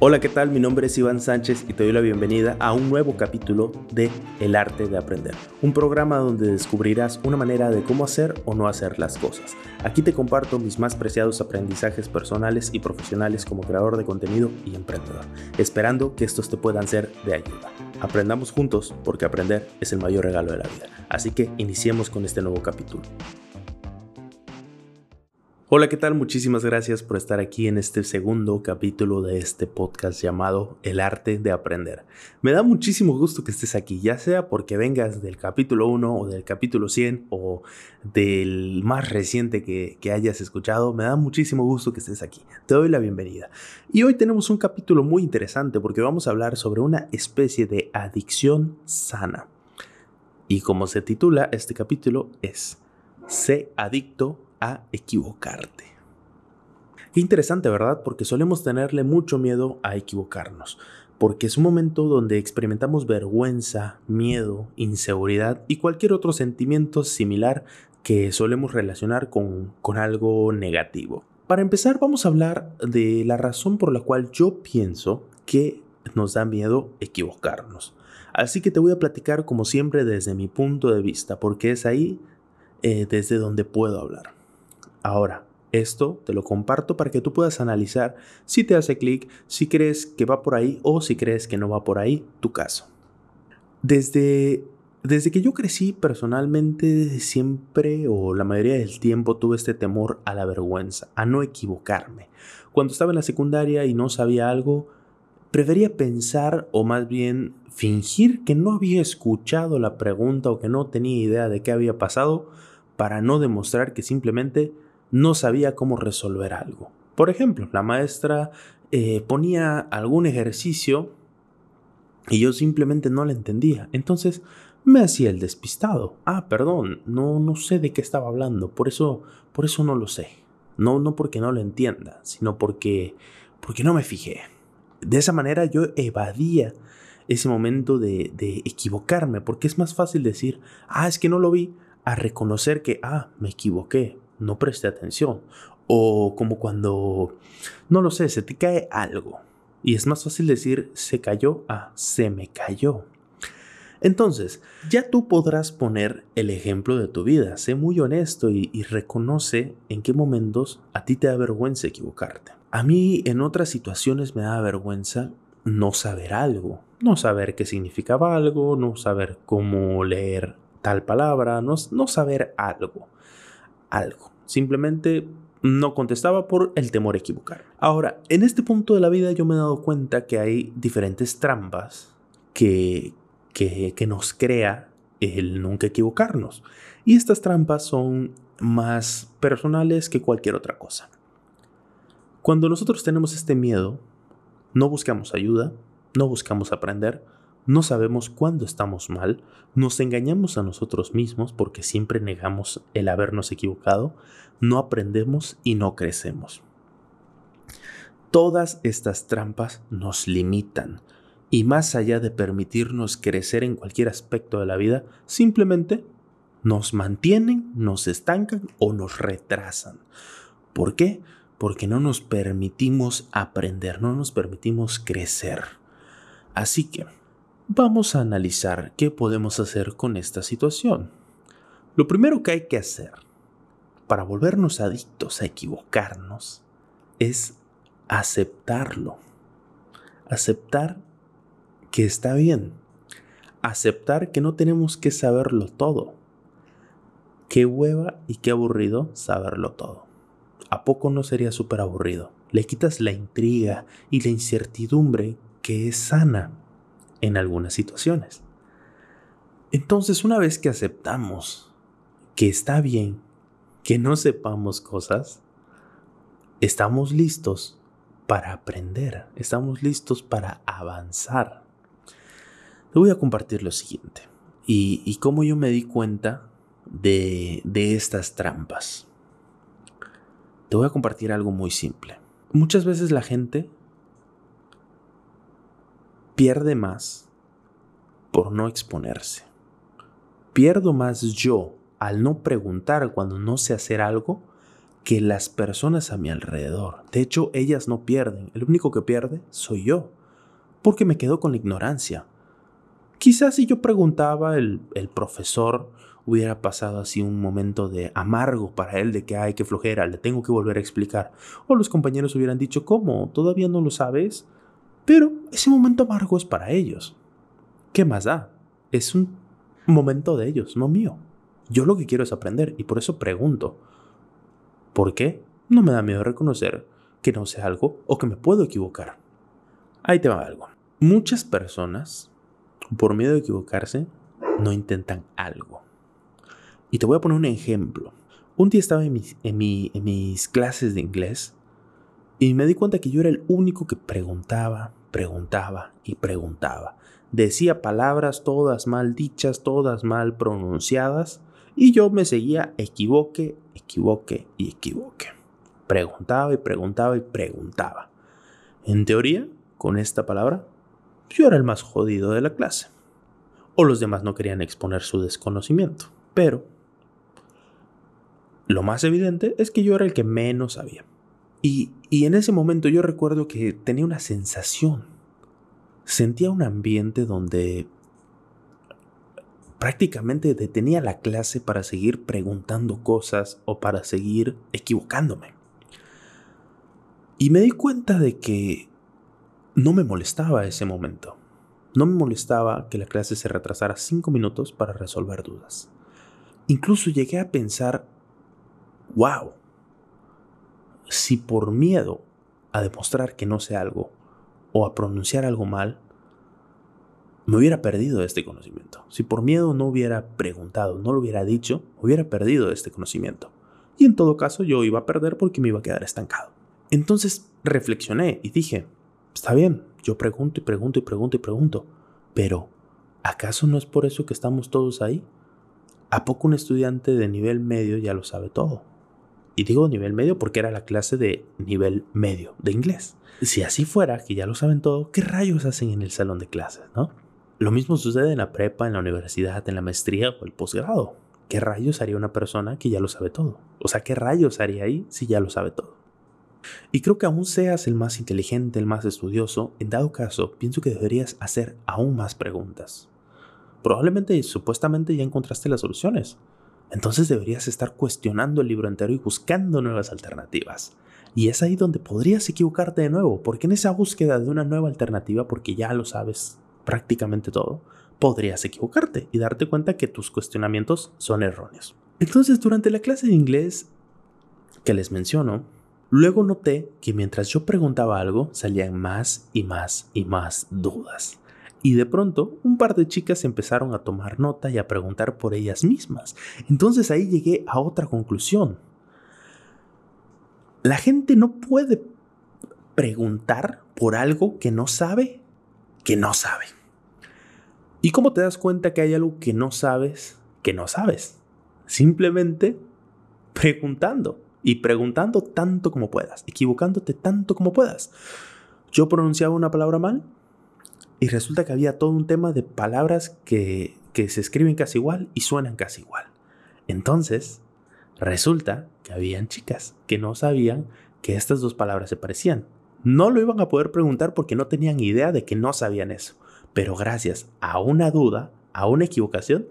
Hola, ¿qué tal? Mi nombre es Iván Sánchez y te doy la bienvenida a un nuevo capítulo de El arte de aprender, un programa donde descubrirás una manera de cómo hacer o no hacer las cosas. Aquí te comparto mis más preciados aprendizajes personales y profesionales como creador de contenido y emprendedor, esperando que estos te puedan ser de ayuda. Aprendamos juntos porque aprender es el mayor regalo de la vida. Así que iniciemos con este nuevo capítulo. Hola, ¿qué tal? Muchísimas gracias por estar aquí en este segundo capítulo de este podcast llamado El arte de aprender. Me da muchísimo gusto que estés aquí, ya sea porque vengas del capítulo 1 o del capítulo 100 o del más reciente que, que hayas escuchado, me da muchísimo gusto que estés aquí. Te doy la bienvenida. Y hoy tenemos un capítulo muy interesante porque vamos a hablar sobre una especie de adicción sana. Y como se titula este capítulo es Sé adicto equivocarte. Qué interesante, ¿verdad? Porque solemos tenerle mucho miedo a equivocarnos, porque es un momento donde experimentamos vergüenza, miedo, inseguridad y cualquier otro sentimiento similar que solemos relacionar con, con algo negativo. Para empezar, vamos a hablar de la razón por la cual yo pienso que nos da miedo equivocarnos. Así que te voy a platicar como siempre desde mi punto de vista, porque es ahí eh, desde donde puedo hablar. Ahora, esto te lo comparto para que tú puedas analizar si te hace clic, si crees que va por ahí o si crees que no va por ahí tu caso. Desde, desde que yo crecí personalmente siempre o la mayoría del tiempo tuve este temor a la vergüenza, a no equivocarme. Cuando estaba en la secundaria y no sabía algo, prefería pensar o más bien fingir que no había escuchado la pregunta o que no tenía idea de qué había pasado para no demostrar que simplemente no sabía cómo resolver algo. Por ejemplo, la maestra eh, ponía algún ejercicio y yo simplemente no lo entendía. Entonces me hacía el despistado. Ah, perdón, no, no sé de qué estaba hablando, por eso, por eso no lo sé. No, no porque no lo entienda, sino porque, porque no me fijé. De esa manera yo evadía ese momento de, de equivocarme, porque es más fácil decir, ah, es que no lo vi, a reconocer que, ah, me equivoqué, no presté atención. O como cuando, no lo sé, se te cae algo. Y es más fácil decir se cayó a se me cayó. Entonces, ya tú podrás poner el ejemplo de tu vida. Sé muy honesto y, y, reconoce en qué momentos a ti te da vergüenza equivocarte. A mí en otras situaciones me da vergüenza no saber algo. No saber qué significaba algo, no saber cómo leer tal palabra, no, no saber algo algo. Simplemente no contestaba por el temor a equivocar. Ahora, en este punto de la vida yo me he dado cuenta que hay diferentes trampas que, que, que nos crea el nunca equivocarnos. Y estas trampas son más personales que cualquier otra cosa. Cuando nosotros tenemos este miedo, no buscamos ayuda, no buscamos aprender, no sabemos cuándo estamos mal, nos engañamos a nosotros mismos porque siempre negamos el habernos equivocado, no aprendemos y no crecemos. Todas estas trampas nos limitan y más allá de permitirnos crecer en cualquier aspecto de la vida, simplemente nos mantienen, nos estancan o nos retrasan. ¿Por qué? Porque no nos permitimos aprender, no nos permitimos crecer. Así que, Vamos a analizar qué podemos hacer con esta situación. Lo primero que hay que hacer para volvernos adictos a equivocarnos es aceptarlo. Aceptar que está bien. Aceptar que no tenemos que saberlo todo. Qué hueva y qué aburrido saberlo todo. ¿A poco no sería súper aburrido? Le quitas la intriga y la incertidumbre que es sana en algunas situaciones. Entonces, una vez que aceptamos que está bien que no sepamos cosas, estamos listos para aprender, estamos listos para avanzar. Te voy a compartir lo siguiente y, cómo yo me di cuenta de, de estas trampas. Te voy a compartir algo muy simple. Muchas veces la gente pierde más por no exponerse. Pierdo más yo al no preguntar cuando no sé hacer algo que las personas a mi alrededor. De hecho, ellas no pierden. El único que pierde soy yo. Porque me quedo con la ignorancia. Quizás si yo preguntaba, el, el profesor hubiera pasado así un momento de amargo para él, de que hay que flojera, le tengo que volver a explicar. O los compañeros hubieran dicho, ¿cómo? ¿Todavía no lo sabes? Pero ese momento amargo es para ellos. ¿Qué más da? Es un momento de ellos, no mío. Yo lo que quiero es aprender y por eso pregunto. ¿Por qué? No me da miedo reconocer que no sé algo o que me puedo equivocar. Ahí te va algo. Muchas personas, por miedo de equivocarse, no intentan algo. Y te voy a poner un ejemplo. Un día estaba en mis, en, mis clases de inglés y me di cuenta que yo era el único que preguntaba, preguntaba y preguntaba. Decía palabras todas mal dichas, todas mal pronunciadas, y yo me seguía equivoque, equivoque y equivoque. Preguntaba y preguntaba y preguntaba. En teoría, con esta palabra, yo era el más jodido de la clase. O los demás no querían exponer su desconocimiento. Pero lo más evidente es que yo era el que menos sabía. Y, en ese momento yo recuerdo que tenía una sensación. Sentía un ambiente donde prácticamente detenía la clase para seguir preguntando cosas o para seguir equivocándome. Y me di cuenta de que no me molestaba ese momento. No me molestaba que la clase se retrasara cinco minutos para resolver dudas. Incluso llegué a pensar wow, si por miedo a demostrar que no sé algo o a pronunciar algo mal, me hubiera perdido este conocimiento. Si por miedo no hubiera preguntado, no lo hubiera dicho, hubiera perdido este conocimiento. Y en todo caso yo iba a perder porque me iba a quedar estancado. Entonces reflexioné y dije, está bien, yo pregunto y pregunto y pregunto y pregunto, pero ¿acaso no es por eso que estamos todos ahí? ¿A poco un estudiante de nivel medio ya lo sabe todo? Y digo nivel medio porque era la clase de nivel medio de inglés. Si así fuera, que ya lo saben todo, ¿qué rayos hacen en el salón de clases, no? Lo mismo sucede en la prepa, en la universidad, en la maestría o el posgrado. ¿Qué rayos haría una persona que ya lo sabe todo? O sea, ¿qué rayos haría ahí si ya lo sabe todo? Y creo que aún seas el más inteligente, el más estudioso, en dado caso, pienso que deberías hacer aún más preguntas. Probablemente y supuestamente ya encontraste las soluciones, entonces deberías estar cuestionando el libro entero y buscando nuevas alternativas. Y es ahí donde podrías equivocarte de nuevo, porque en esa búsqueda de una nueva alternativa, porque ya lo sabes prácticamente todo, podrías equivocarte y darte cuenta que tus cuestionamientos son erróneos. Entonces, durante la clase de inglés que les menciono, luego noté que mientras yo preguntaba algo, salían más y más y más dudas. Y de pronto, un par de chicas empezaron a tomar nota y a preguntar por ellas mismas. Entonces ahí llegué a otra conclusión. La gente no puede preguntar por algo que no sabe, que no sabe. ¿Y cómo te das cuenta que hay algo que no sabes, que no sabes? Simplemente preguntando y preguntando tanto como puedas, equivocándote tanto como puedas. Yo pronunciaba una palabra mal, y resulta que había todo un tema de palabras que, que se escriben casi igual y suenan casi igual. Entonces, resulta que habían chicas que no sabían que estas dos palabras se parecían. No lo iban a poder preguntar porque no tenían idea de que no sabían eso. Pero gracias a una duda, a una equivocación,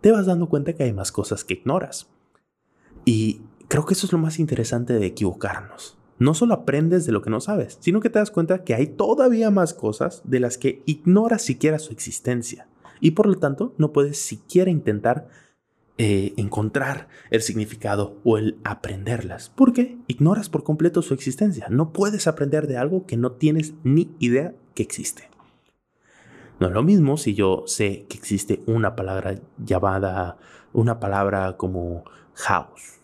te vas dando cuenta que hay más cosas que ignoras. Y creo que eso es lo más interesante de equivocarnos no solo aprendes de lo que no sabes, sino que te das cuenta que hay todavía más cosas de las que ignoras siquiera su existencia. Y por lo tanto, no puedes siquiera intentar eh, encontrar el significado o el aprenderlas. Porque ignoras por completo su existencia. No puedes aprender de algo que no tienes ni idea que existe. No es lo mismo si yo sé que existe una palabra llamada, una palabra como house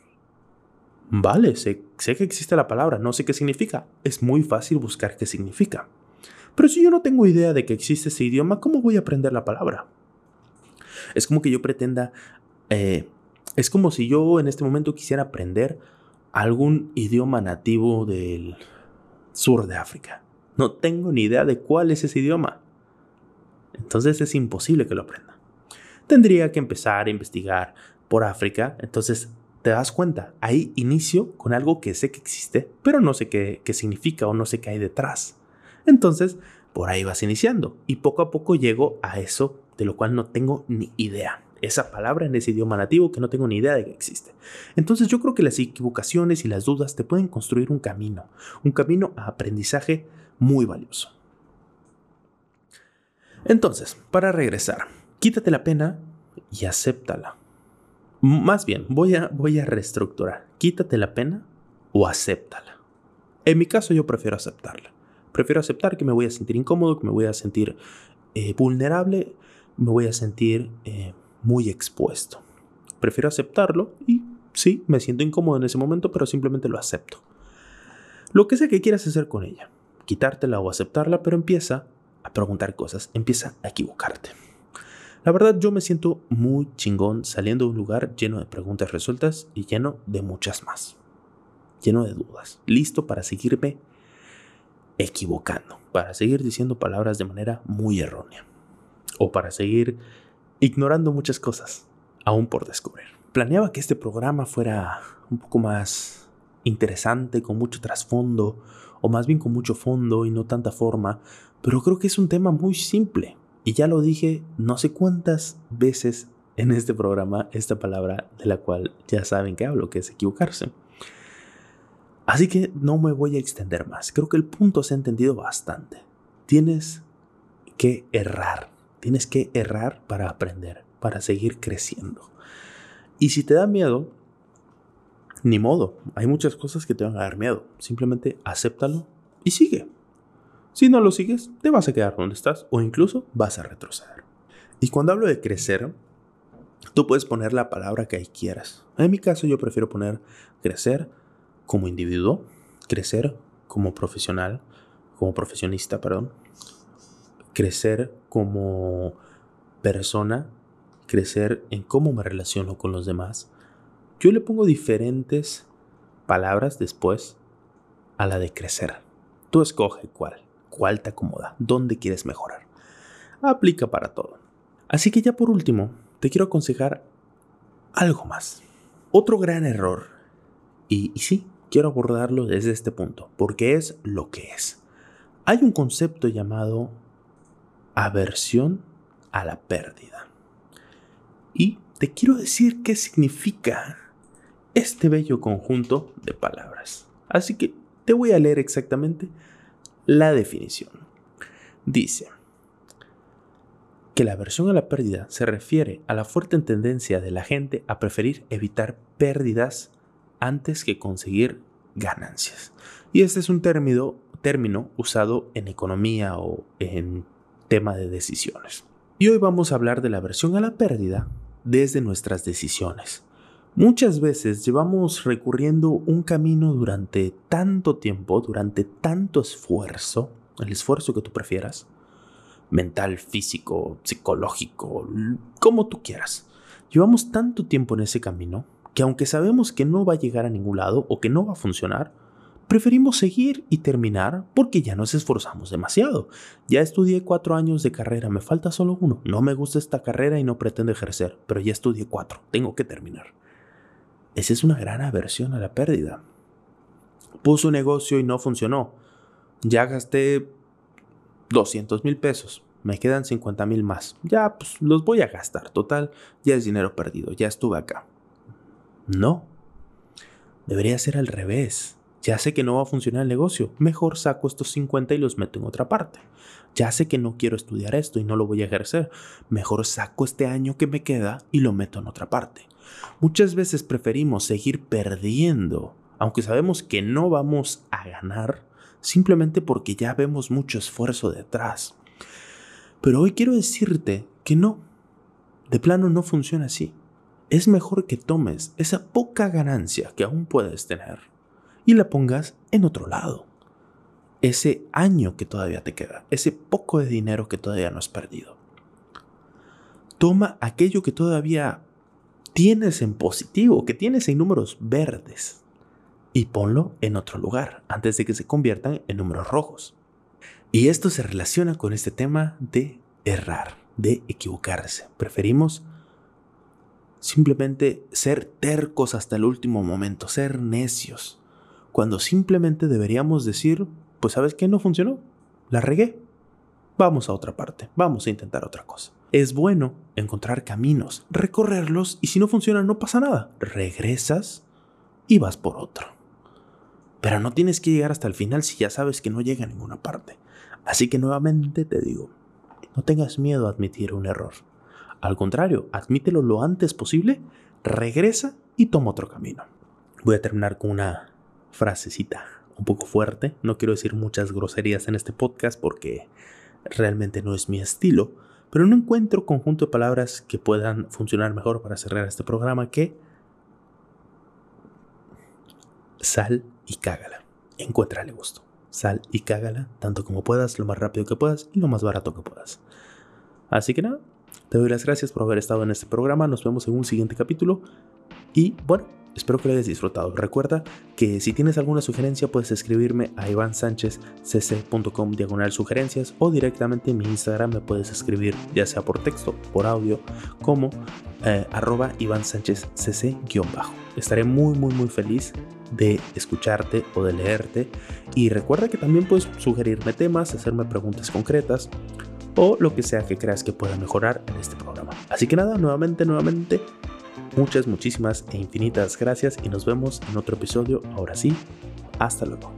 Vale, sé, que existe la palabra, no sé qué significa. Es muy fácil buscar qué significa. Pero si yo no tengo idea de que existe ese idioma, ¿cómo voy a aprender la palabra? Es como que yo pretenda... Eh, es como si yo en este momento quisiera aprender algún idioma nativo del sur de África. No tengo ni idea de cuál es ese idioma. Entonces es imposible que lo aprenda. Tendría que empezar a investigar por África, entonces te das cuenta, ahí inicio con algo que sé que existe, pero no sé qué, qué significa o no sé qué hay detrás. Entonces, por ahí vas iniciando y poco a poco llego a eso de lo cual no tengo ni idea. Esa palabra en ese idioma nativo que no tengo ni idea de que existe. Entonces yo creo que las equivocaciones y las dudas te pueden construir un camino, un camino a aprendizaje muy valioso. Entonces, para regresar, quítate la pena y acéptala. Más bien, voy a, voy a reestructurar. Quítate la pena o acéptala. En mi caso yo prefiero aceptarla. Prefiero aceptar que me voy a sentir incómodo, que me voy a sentir eh, vulnerable, me voy a sentir eh, muy expuesto. Prefiero aceptarlo y sí, me siento incómodo en ese momento, pero simplemente lo acepto. Lo que sea que quieras hacer con ella, quitártela o aceptarla, pero empieza a preguntar cosas, empieza a equivocarte. La verdad yo me siento muy chingón saliendo de un lugar lleno de preguntas resueltas y lleno de muchas más. Lleno de dudas, listo para seguirme equivocando, para seguir diciendo palabras de manera muy errónea o para seguir ignorando muchas cosas aún por descubrir. Planeaba que este programa fuera un poco más interesante, con mucho trasfondo, o más bien con mucho fondo y no tanta forma, pero creo que es un tema muy simple. Y ya lo dije no sé cuántas veces en este programa esta palabra de la cual ya saben que hablo, que es equivocarse. Así que no me voy a extender más. Creo que el punto se ha entendido bastante. Tienes que errar. Tienes que errar para aprender, para seguir creciendo. Y si te da miedo, ni modo. Hay muchas cosas que te van a dar miedo. Simplemente acéptalo y sigue. Si no lo sigues, te vas a quedar donde estás o incluso vas a retroceder. Y cuando hablo de crecer, tú puedes poner la palabra que ahí quieras. En mi caso yo prefiero poner crecer como individuo, crecer como profesional, como profesionista, perdón, crecer como persona, crecer en cómo me relaciono con los demás. Yo le pongo diferentes palabras después a la de crecer. Tú escoge cuál, cuál te acomoda, dónde quieres mejorar. Aplica para todo. Así que ya por último, te quiero aconsejar algo más. Otro gran error, y, y sí, quiero abordarlo desde este punto, porque es lo que es. Hay un concepto llamado aversión a la pérdida. Y te quiero decir qué significa este bello conjunto de palabras. Así que te voy a leer exactamente la definición. Dice que la aversión a la pérdida se refiere a la fuerte tendencia de la gente a preferir evitar pérdidas antes que conseguir ganancias. Y este es un término, usado en economía o en tema de decisiones. Y hoy vamos a hablar de la aversión a la pérdida desde nuestras decisiones. Muchas veces llevamos recurriendo un camino durante tanto tiempo, durante tanto esfuerzo, el esfuerzo que tú prefieras, mental, físico, psicológico, como tú quieras. Llevamos tanto tiempo en ese camino que aunque sabemos que no va a llegar a ningún lado o que no va a funcionar, preferimos seguir y terminar porque ya nos esforzamos demasiado. Ya estudié cuatro años de carrera, me falta solo uno. No me gusta esta carrera y no pretendo ejercer, pero ya estudié cuatro, tengo que terminar. Esa es una gran aversión a la pérdida. Puso un negocio y no funcionó. Ya gasté 200 mil pesos. Me quedan 50 mil más. Ya, pues los voy a gastar. Total, ya es dinero perdido. Ya estuve acá. No. Debería ser al revés. Ya sé que no va a funcionar el negocio. Mejor saco estos 50 y los meto en otra parte. Ya sé que no quiero estudiar esto y no lo voy a ejercer. Mejor saco este año que me queda y lo meto en otra parte. Muchas veces preferimos seguir perdiendo, aunque sabemos que no vamos a ganar, simplemente porque ya vemos mucho esfuerzo detrás. Pero hoy quiero decirte que no. De plano no funciona así es mejor que tomes esa poca ganancia que aún puedes tener y la pongas en otro lado. Ese año que todavía te queda, ese poco de dinero que todavía no has perdido. Toma aquello que todavía tienes en positivo, que tienes en números verdes, y ponlo en otro lugar antes de que se conviertan en números rojos. Y esto se relaciona con este tema de errar, de equivocarse. Preferimos simplemente ser tercos hasta el último momento, ser necios, cuando simplemente deberíamos decir, pues sabes qué, no funcionó, la regué, vamos a otra parte, vamos a intentar otra cosa. Es bueno encontrar caminos, recorrerlos y si no funciona no pasa nada, regresas y vas por otro. Pero no tienes que llegar hasta el final si ya sabes que no llega a ninguna parte. Así que nuevamente te digo, no tengas miedo a admitir un error. Al contrario, admítelo lo antes posible, regresa y toma otro camino. Voy a terminar con una frasecita un poco fuerte. No quiero decir muchas groserías en este podcast porque realmente no es mi estilo, pero no encuentro conjunto de palabras que puedan funcionar mejor para cerrar este programa que sal y cágala. Encuéntrale gusto. Sal y cágala tanto como puedas, lo más rápido que puedas y lo más barato que puedas. Así que nada, te doy las gracias por haber estado en este programa. Nos vemos en un siguiente capítulo. Y bueno, espero que lo hayas disfrutado. Recuerda que si tienes alguna sugerencia puedes escribirme a ivansanchezcc.com diagonal sugerencias o directamente en mi Instagram me puedes escribir ya sea por texto, por audio, como eh, arroba ivansanchezcc-bajo. Estaré muy muy muy feliz de escucharte o de leerte. Y recuerda que también puedes sugerirme temas, hacerme preguntas concretas o lo que sea que creas que pueda mejorar en este programa. Así que nada, nuevamente, nuevamente, muchas, muchísimas e infinitas gracias y nos vemos en otro episodio. Ahora sí, hasta luego.